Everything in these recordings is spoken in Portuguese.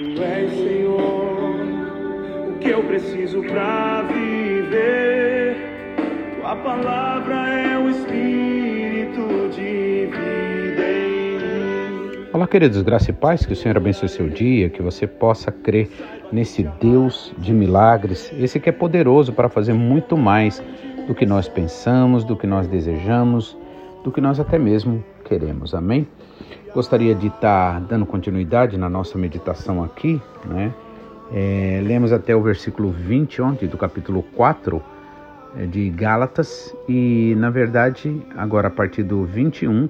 Tu és Senhor, o que eu preciso pra viver. Tua palavra é o Espírito de vida em mim. Olá, queridos, graça e paz, que o Senhor abençoe seu dia, que você possa crer nesse Deus de milagres, esse que é poderoso para fazer muito mais do que nós pensamos, do que nós desejamos, do que nós até mesmo queremos. Amém? Gostaria de estar dando continuidade na nossa meditação aqui, né? É, lemos até o versículo 20 ontem do capítulo 4 é, de Gálatas e, na verdade, agora a partir do 21,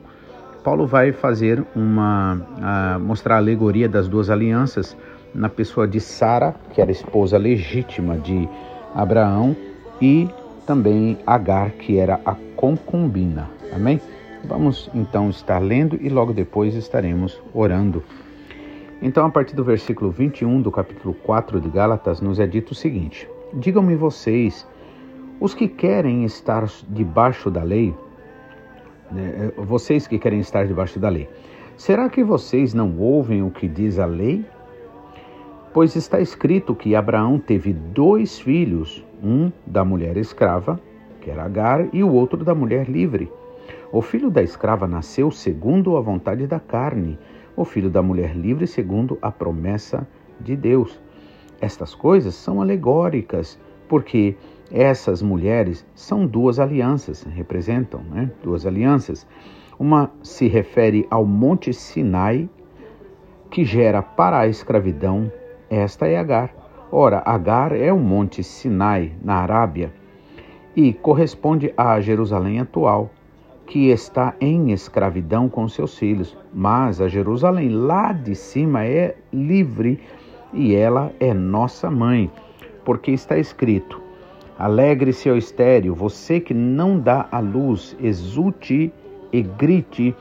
Paulo vai fazer uma a, mostrar a alegoria das duas alianças na pessoa de Sara, que era esposa legítima de Abraão, e também Agar, que era a concubina. Amém? Vamos então estar lendo e logo depois estaremos orando. Então, a partir do versículo 21 do capítulo 4 de Gálatas, nos é dito o seguinte: Digam-me vocês, os que querem estar debaixo da lei, né, vocês que querem estar debaixo da lei, será que vocês não ouvem o que diz a lei? Pois está escrito que Abraão teve dois filhos, um da mulher escrava, que era Agar, e o outro da mulher livre. O filho da escrava nasceu segundo a vontade da carne, o filho da mulher livre segundo a promessa de Deus. Estas coisas são alegóricas, porque essas mulheres são duas alianças, representam né? duas alianças. Uma se refere ao Monte Sinai, que gera para a escravidão, esta é Agar. Ora, Agar é o Monte Sinai, na Arábia, e corresponde à Jerusalém atual que está em escravidão com seus filhos, mas a Jerusalém lá de cima é livre e ela é nossa mãe, porque está escrito: Alegre-se, ó estéreo, você que não dá a luz, exulte e grite,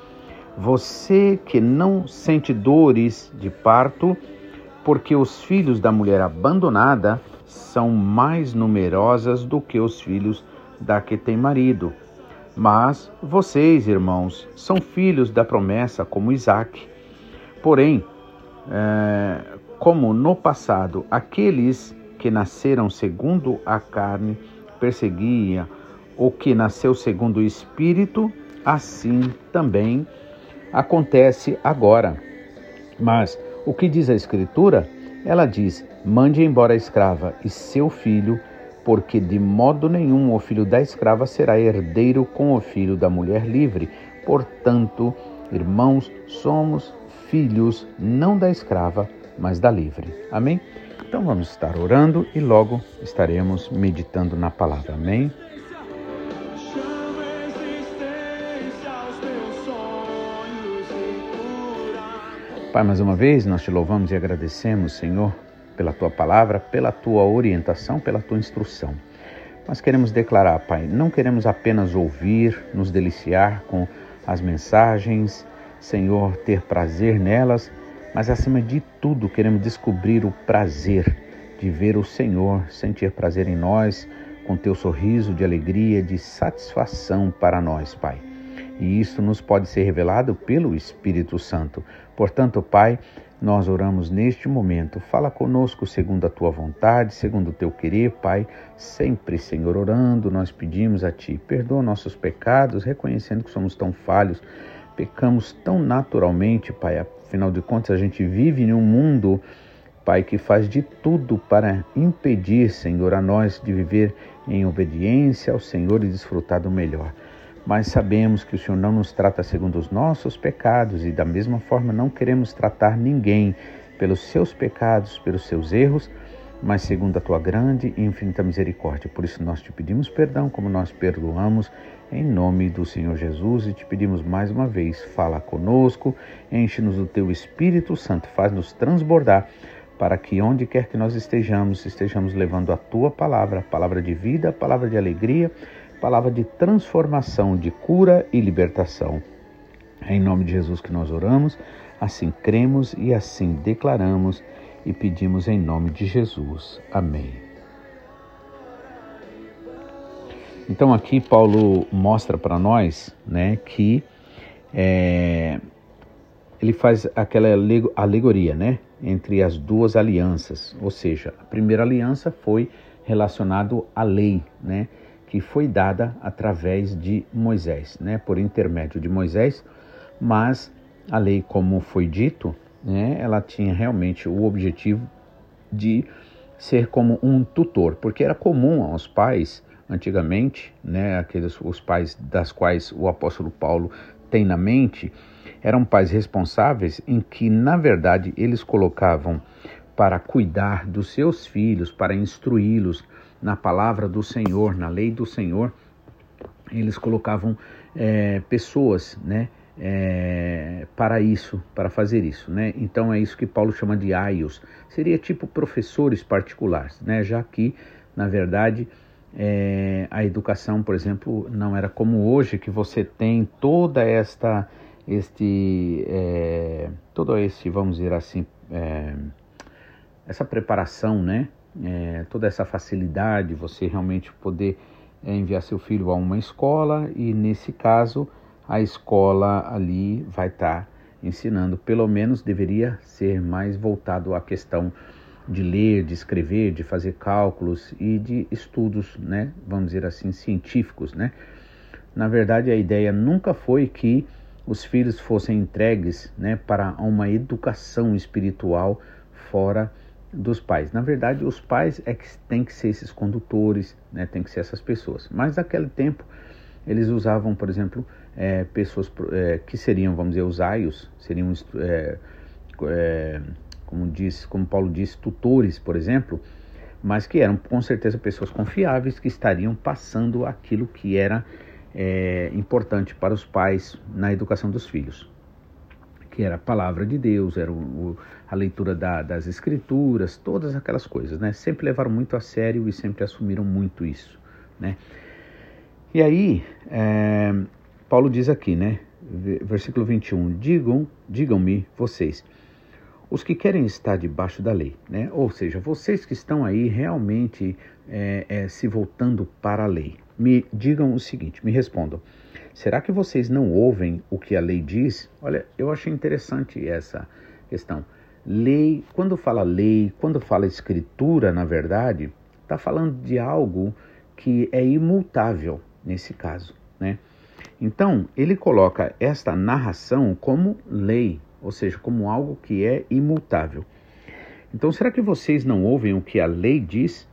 você que não sente dores de parto, porque os filhos da mulher abandonada são mais numerosas do que os filhos da que tem marido. Mas vocês, irmãos, são filhos da promessa como Isaac. Porém, é, como no passado aqueles que nasceram segundo a carne perseguiam o que nasceu segundo o Espírito, assim também acontece agora. Mas o que diz a Escritura? Ela diz: mande embora a escrava e seu filho porque de modo nenhum o filho da escrava será herdeiro com o filho da mulher livre. Portanto, irmãos, somos filhos não da escrava, mas da livre. Amém? Então vamos estar orando e logo estaremos meditando na palavra. Amém? Pai, mais uma vez nós te louvamos e agradecemos, Senhor, pela tua palavra, pela tua orientação, pela tua instrução. Nós queremos declarar, Pai, não queremos apenas ouvir, nos deliciar com as mensagens, Senhor, ter prazer nelas, mas acima de tudo queremos descobrir o prazer de ver o Senhor, sentir prazer em nós, com teu sorriso de alegria, de satisfação para nós, Pai. E isso nos pode ser revelado pelo Espírito Santo. Portanto, Pai, nós oramos neste momento. Fala conosco segundo a tua vontade, segundo o teu querer, Pai. Sempre, Senhor, orando, nós pedimos a Ti. Perdoa nossos pecados, reconhecendo que somos tão falhos, pecamos tão naturalmente, Pai. Afinal de contas, a gente vive em um mundo, Pai, que faz de tudo para impedir, Senhor, a nós de viver em obediência ao Senhor e desfrutar do melhor mas sabemos que o Senhor não nos trata segundo os nossos pecados e da mesma forma não queremos tratar ninguém pelos seus pecados, pelos seus erros, mas segundo a tua grande e infinita misericórdia. Por isso nós te pedimos perdão como nós perdoamos em nome do Senhor Jesus e te pedimos mais uma vez, fala conosco, enche-nos do teu Espírito Santo, faz-nos transbordar para que onde quer que nós estejamos, estejamos levando a tua palavra, palavra de vida, palavra de alegria, palavra de transformação, de cura e libertação. É em nome de Jesus que nós oramos, assim cremos e assim declaramos e pedimos em nome de Jesus. Amém. Então aqui Paulo mostra para nós, né, que é, ele faz aquela alegoria, né, entre as duas alianças, ou seja, a primeira aliança foi relacionado à lei, né, que foi dada através de Moisés, né, por intermédio de Moisés, mas a lei, como foi dito, né, ela tinha realmente o objetivo de ser como um tutor, porque era comum aos pais antigamente, né, aqueles os pais das quais o apóstolo Paulo tem na mente, eram pais responsáveis em que, na verdade, eles colocavam para cuidar dos seus filhos, para instruí-los na palavra do Senhor, na lei do Senhor, eles colocavam é, pessoas, né, é, para isso, para fazer isso, né? Então é isso que Paulo chama de aios. Seria tipo professores particulares, né? Já que, na verdade, é, a educação, por exemplo, não era como hoje que você tem toda esta este é, todo esse vamos dizer assim é, essa preparação né? É, toda essa facilidade você realmente poder é, enviar seu filho a uma escola e nesse caso a escola ali vai estar tá ensinando. Pelo menos deveria ser mais voltado à questão de ler, de escrever, de fazer cálculos e de estudos, né, vamos dizer assim, científicos, né? Na verdade, a ideia nunca foi que os filhos fossem entregues, né, para uma educação espiritual fora dos pais. Na verdade, os pais é que têm que ser esses condutores, né, tem que ser essas pessoas. Mas naquele tempo eles usavam, por exemplo, é, pessoas é, que seriam, vamos dizer, os aios, seriam é, é como, diz, como Paulo disse, tutores, por exemplo, mas que eram com certeza pessoas confiáveis que estariam passando aquilo que era é, importante para os pais na educação dos filhos, que era a palavra de Deus, era o, o, a leitura da, das escrituras, todas aquelas coisas, né? Sempre levaram muito a sério e sempre assumiram muito isso, né? E aí, é, Paulo diz aqui, né? Versículo 21, digam, digam-me vocês, os que querem estar debaixo da lei, né? ou seja, vocês que estão aí realmente é, é, se voltando para a lei, me digam o seguinte, me respondam: será que vocês não ouvem o que a lei diz? Olha, eu achei interessante essa questão. Lei, quando fala lei, quando fala escritura, na verdade, está falando de algo que é imutável nesse caso, né? Então, ele coloca esta narração como lei, ou seja, como algo que é imutável. Então, será que vocês não ouvem o que a lei diz?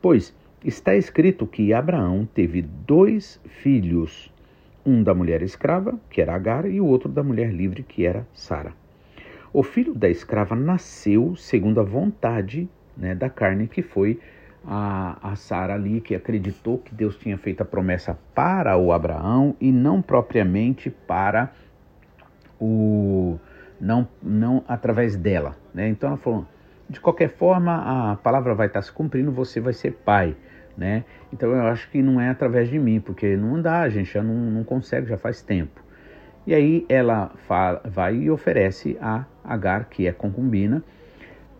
Pois está escrito que Abraão teve dois filhos, um da mulher escrava, que era Agar, e o outro da mulher livre, que era Sara. O filho da escrava nasceu segundo a vontade né, da carne, que foi a, a Sara ali, que acreditou que Deus tinha feito a promessa para o Abraão e não propriamente para o não, não através dela. Né? Então ela falou: de qualquer forma, a palavra vai estar se cumprindo, você vai ser pai. Né? Então eu acho que não é através de mim, porque não dá, a gente já não, não consegue, já faz tempo. E aí ela fala, vai e oferece a Agar, que é concubina,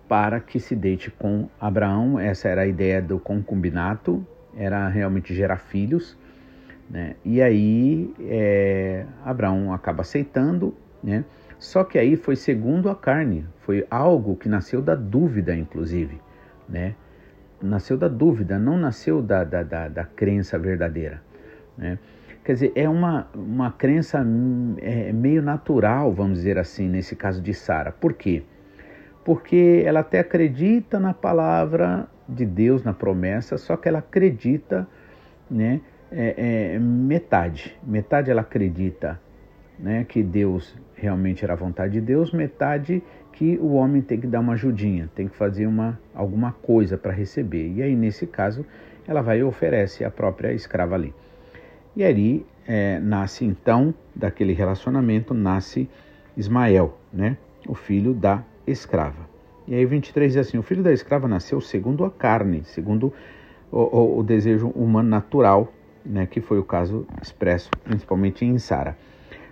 para que se deite com Abraão. Essa era a ideia do concubinato, era realmente gerar filhos. Né? E aí é, Abraão acaba aceitando, né? Só que aí foi segundo a carne, foi algo que nasceu da dúvida, inclusive, né? Nasceu da dúvida, não nasceu da, da, da, da crença verdadeira, né? Quer dizer, é uma, uma crença é, meio natural, vamos dizer assim, nesse caso de Sara. Por quê? Porque ela até acredita na palavra de Deus, na promessa, só que ela acredita né, é, é, metade. Metade ela acredita né, que Deus realmente era a vontade de Deus, metade que o homem tem que dar uma ajudinha, tem que fazer uma, alguma coisa para receber. E aí, nesse caso, ela vai e oferece a própria escrava ali. E ali é, nasce então, daquele relacionamento, nasce Ismael, né, o filho da escrava. E aí 23 diz assim, o filho da escrava nasceu segundo a carne, segundo o, o, o desejo humano natural, né, que foi o caso expresso principalmente em Sara.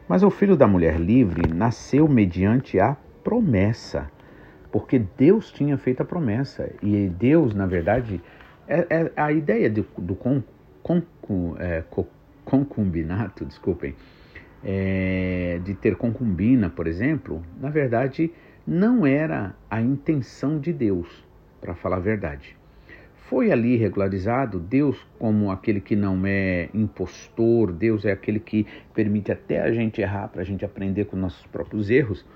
Mas o filho da mulher livre nasceu mediante a promessa, porque Deus tinha feito a promessa. E Deus, na verdade, é, é a ideia do, do con, con, é, concubinato, desculpem, é, de ter concubina, por exemplo, na verdade, não era a intenção de Deus, para falar a verdade. Foi ali regularizado Deus como aquele que não é impostor, Deus é aquele que permite até a gente errar para a gente aprender com nossos próprios erros,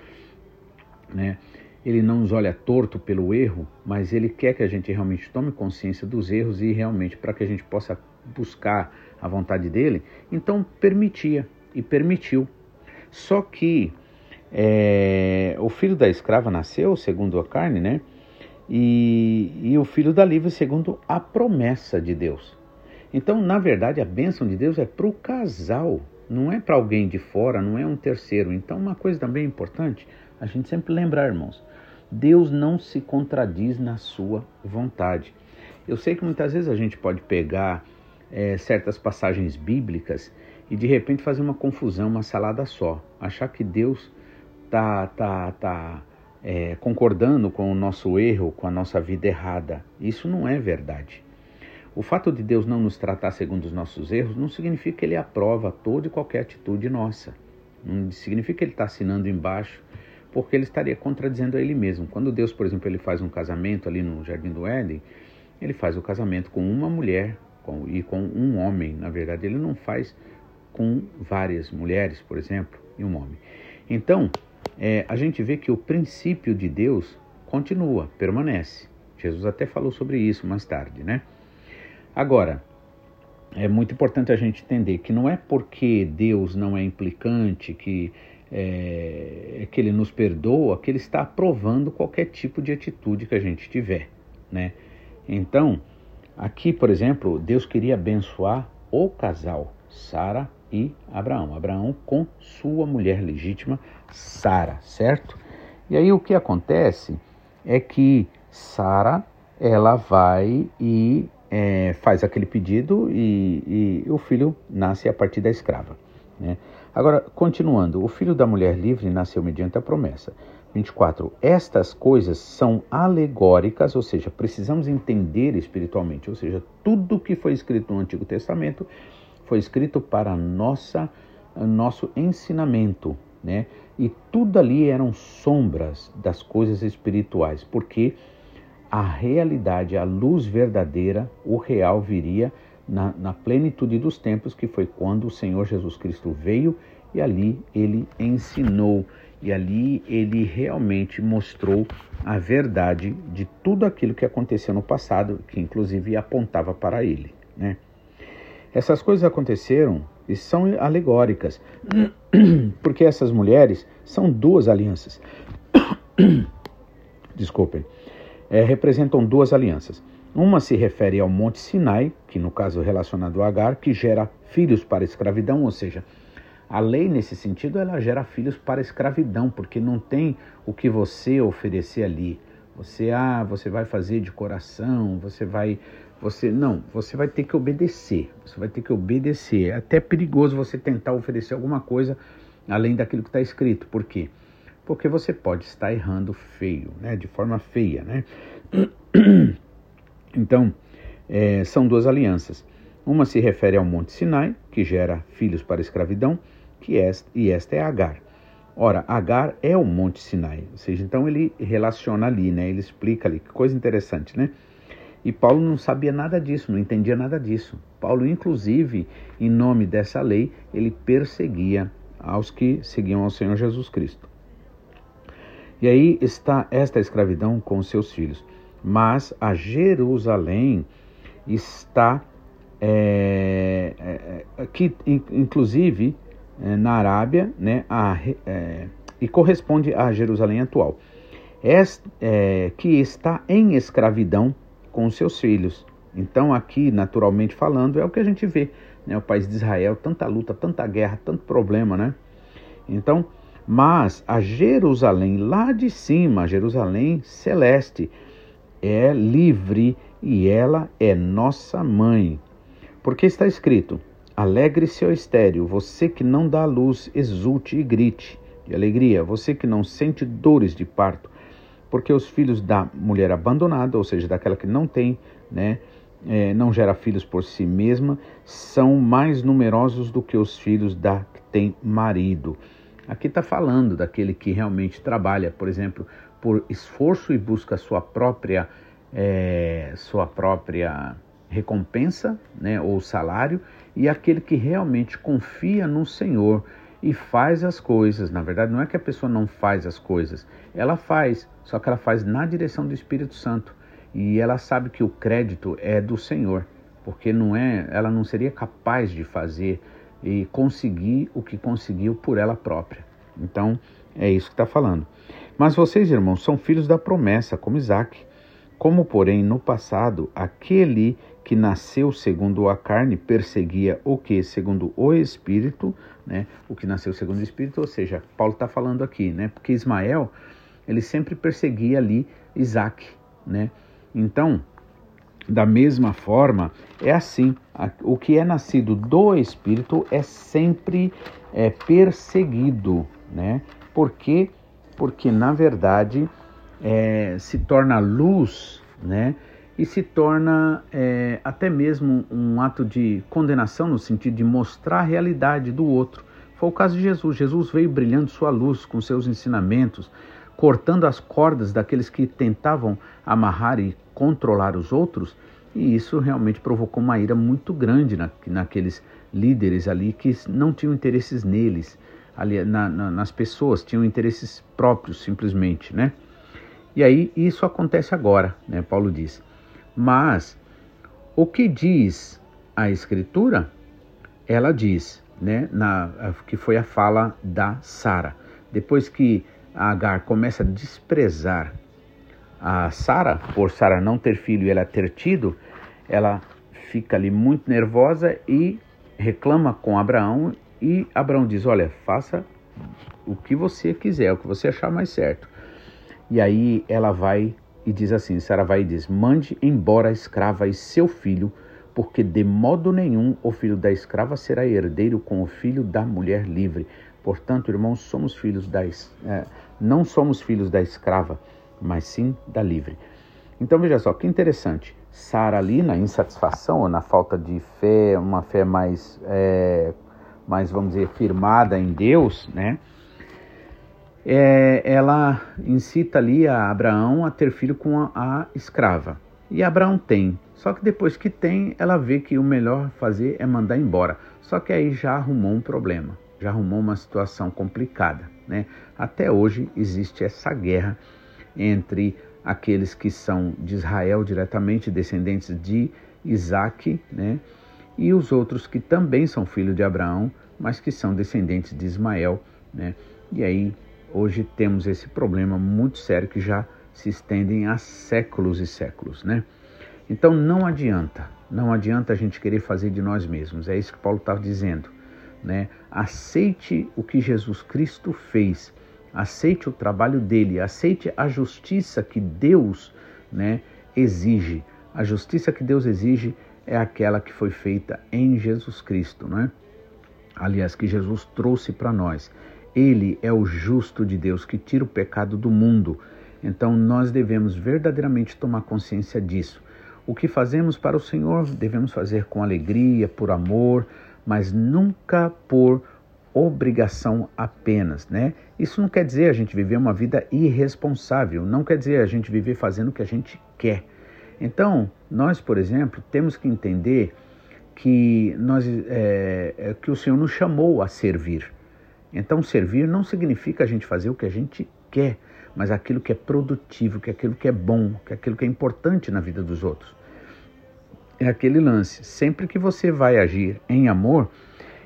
né? Ele não nos olha torto pelo erro, mas ele quer que a gente realmente tome consciência dos erros e realmente para que a gente possa buscar a vontade dele. Então permitia e permitiu. Só que é, o filho da escrava nasceu segundo a carne, né? E, e o filho da livre segundo a promessa de Deus. Então, na verdade, a bênção de Deus é para o casal, não é para alguém de fora, não é um terceiro. Então, uma coisa também importante, a gente sempre lembrar, irmãos, Deus não se contradiz na sua vontade. Eu sei que muitas vezes a gente pode pegar é, certas passagens bíblicas e de repente fazer uma confusão, uma salada só, achar que Deus tá, tá, tá é, concordando com o nosso erro, com a nossa vida errada. Isso não é verdade. O fato de Deus não nos tratar segundo os nossos erros não significa que Ele aprova toda e qualquer atitude nossa. Não significa que Ele está assinando embaixo, porque Ele estaria contradizendo a Ele mesmo. Quando Deus, por exemplo, Ele faz um casamento ali no Jardim do Éden, Ele faz o casamento com uma mulher com, e com um homem. Na verdade, Ele não faz com várias mulheres, por exemplo, e um homem. Então, é, a gente vê que o princípio de Deus continua, permanece. Jesus até falou sobre isso mais tarde, né? Agora, é muito importante a gente entender que não é porque Deus não é implicante, que, é, que Ele nos perdoa, que Ele está aprovando qualquer tipo de atitude que a gente tiver, né? Então, aqui, por exemplo, Deus queria abençoar o casal, Sara e Abraão. Abraão com sua mulher legítima, Sara, certo? E aí o que acontece é que Sara ela vai e é, faz aquele pedido e, e, o filho nasce a partir da escrava. Né? Agora, continuando, o filho da mulher livre nasceu mediante a promessa. 24. Estas coisas são alegóricas, ou seja, precisamos entender espiritualmente, ou seja, tudo que foi escrito no Antigo Testamento foi escrito para nossa nosso ensinamento, né? E tudo ali eram sombras das coisas espirituais, porque a realidade, a luz verdadeira, o real viria na, na plenitude dos tempos, que foi quando o Senhor Jesus Cristo veio e ali ele ensinou e ali ele realmente mostrou a verdade de tudo aquilo que aconteceu no passado, que inclusive apontava para ele, né? Essas coisas aconteceram e são alegóricas, porque essas mulheres são duas alianças. Desculpem. É, representam duas alianças. Uma se refere ao Monte Sinai, que no caso relacionado a Agar, que gera filhos para escravidão, ou seja, a lei nesse sentido ela gera filhos para escravidão, porque não tem o que você oferecer ali. Você ah, você vai fazer de coração, você vai você não, você vai ter que obedecer. Você vai ter que obedecer. É até perigoso você tentar oferecer alguma coisa além daquilo que está escrito. Por quê? Porque você pode estar errando feio, né? De forma feia, né? Então, é, são duas alianças. Uma se refere ao Monte Sinai, que gera filhos para a escravidão, que esta, e esta é Agar. Ora, Agar é o Monte Sinai, ou seja, então ele relaciona ali, né? Ele explica ali, que coisa interessante, né? E Paulo não sabia nada disso, não entendia nada disso. Paulo, inclusive, em nome dessa lei, ele perseguia aos que seguiam ao Senhor Jesus Cristo. E aí está esta escravidão com seus filhos. Mas a Jerusalém está, é, é, é que inclusive é, na Arábia, né, a, é, e corresponde à Jerusalém atual, é, que está em escravidão com seus filhos. Então, aqui, naturalmente falando, é o que a gente vê, né? O país de Israel, tanta luta, tanta guerra, tanto problema, né? Então, mas a Jerusalém lá de cima, a Jerusalém celeste, é livre e ela é nossa mãe. Porque está escrito: Alegre-se, ó estéreo, você que não dá luz, exulte e grite de alegria, você que não sente dores de parto, porque os filhos da mulher abandonada, ou seja, daquela que não tem, né, é, não gera filhos por si mesma, são mais numerosos do que os filhos da que tem marido. Aqui está falando daquele que realmente trabalha, por exemplo, por esforço e busca sua própria, é, sua própria recompensa, né, ou salário, e aquele que realmente confia no Senhor e faz as coisas. Na verdade, não é que a pessoa não faz as coisas, ela faz, só que ela faz na direção do Espírito Santo. E ela sabe que o crédito é do Senhor, porque não é, ela não seria capaz de fazer e conseguir o que conseguiu por ela própria. Então, é isso que está falando. Mas vocês, irmãos, são filhos da promessa, como Isaac. Como, porém, no passado, aquele que nasceu segundo a carne perseguia o que? Segundo o Espírito, né? O que nasceu segundo o Espírito, ou seja, Paulo está falando aqui, né? Porque Ismael, ele sempre perseguia ali Isaac, né? Então, da mesma forma, é assim: o que é nascido do Espírito é sempre é, perseguido, né? Por quê? Porque, na verdade, é, se torna luz, né? E se torna é, até mesmo um ato de condenação, no sentido de mostrar a realidade do outro. Foi o caso de Jesus. Jesus veio brilhando sua luz com seus ensinamentos, cortando as cordas daqueles que tentavam amarrar e controlar os outros, e isso realmente provocou uma ira muito grande na, naqueles líderes ali que não tinham interesses neles, ali, na, na, nas pessoas, tinham interesses próprios simplesmente, né? E aí isso acontece agora, né? Paulo diz. Mas o que diz a Escritura? Ela diz, né? Na, que foi a fala da Sara. Depois que Agar começa a desprezar a Sara, por Sara não ter filho e ela ter tido, ela fica ali muito nervosa e reclama com Abraão e Abraão diz: "Olha, faça o que você quiser, o que você achar mais certo". E aí ela vai e diz assim, Sara vai e diz: "Mande embora a escrava e seu filho, porque de modo nenhum o filho da escrava será herdeiro com o filho da mulher livre. Portanto, irmãos, somos filhos da é, não somos filhos da escrava, mas sim da livre. Então veja só, que interessante. Sara ali na insatisfação ou na falta de fé, uma fé mais, é, mais vamos dizer, firmada em Deus, né? É, ela incita ali a Abraão a ter filho com a, a escrava. E Abraão tem. Só que depois que tem, ela vê que o melhor fazer é mandar embora. Só que aí já arrumou um problema, já arrumou uma situação complicada. Né? Até hoje existe essa guerra entre aqueles que são de Israel diretamente, descendentes de Isaac, né? E os outros que também são filhos de Abraão, mas que são descendentes de Ismael. Né? E aí hoje temos esse problema muito sério que já se estendem há séculos e séculos. Né? Então não adianta, não adianta a gente querer fazer de nós mesmos, é isso que Paulo está dizendo. Né? Aceite o que Jesus Cristo fez aceite o trabalho dele, aceite a justiça que Deus né, exige. A justiça que Deus exige é aquela que foi feita em Jesus Cristo, né? aliás, que Jesus trouxe para nós. Ele é o justo de Deus que tira o pecado do mundo. Então nós devemos verdadeiramente tomar consciência disso. O que fazemos para o Senhor devemos fazer com alegria, por amor, mas nunca por obrigação apenas, né? Isso não quer dizer a gente viver uma vida irresponsável, não quer dizer a gente viver fazendo o que a gente quer. Então, nós, por exemplo, temos que entender que, nós, é, é, que o Senhor nos chamou a servir. Então, servir não significa a gente fazer o que a gente quer, mas aquilo que é produtivo, que é aquilo que é bom, que é aquilo que é importante na vida dos outros. É aquele lance. Sempre que você vai agir em amor,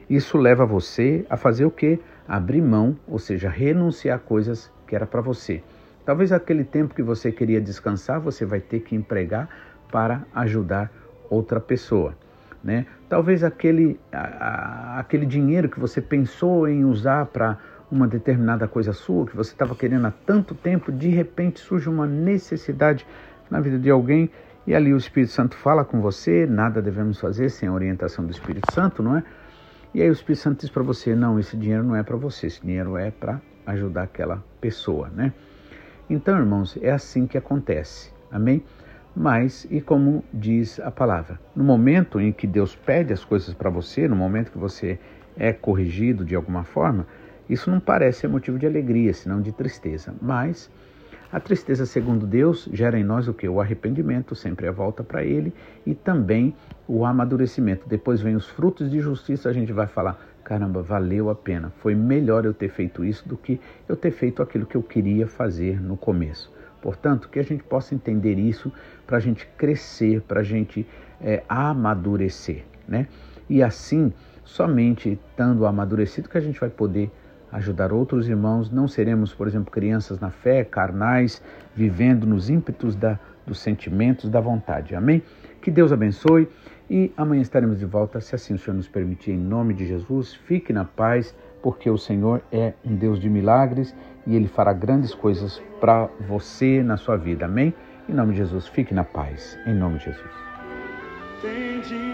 isso leva você a fazer o que? Abrir mão, ou seja, renunciar a coisas que era para você. Talvez aquele tempo que você queria descansar, você vai ter que empregar para ajudar outra pessoa. Né? Talvez aquele, a, a, aquele dinheiro que você pensou em usar para uma determinada coisa sua, que você estava querendo há tanto tempo, de repente surge uma necessidade na vida de alguém e ali o Espírito Santo fala com você, nada devemos fazer sem a orientação do Espírito Santo, não é? E aí o Espírito Santo diz para você: não, esse dinheiro não é para você, esse dinheiro é para ajudar aquela pessoa, né? Então, irmãos, é assim que acontece, amém? Mas, e como diz a palavra, no momento em que Deus pede as coisas para você, no momento que você é corrigido de alguma forma, Isso não parece ser motivo de alegria, senão de tristeza. Mas a tristeza, segundo Deus, gera em nós o que? O arrependimento, sempre a volta para Ele, e também o amadurecimento. Depois vem os frutos de justiça, a gente vai falar: caramba, valeu a pena. Foi melhor eu ter feito isso do que eu ter feito aquilo que eu queria fazer no começo. Portanto, que a gente possa entender isso para a gente crescer, para a gente é, amadurecer, né? E assim, somente estando amadurecido que a gente vai poder ajudar outros irmãos. Não seremos, por exemplo, crianças na fé, carnais, vivendo nos ímpetos da, dos sentimentos, da vontade. Amém? Que Deus abençoe e amanhã estaremos de volta, se assim o Senhor nos permitir, em nome de Jesus. Fique na paz, porque o Senhor é um Deus de milagres e Ele fará grandes coisas para você na sua vida. Amém? Em nome de Jesus, fique na paz. Em nome de Jesus.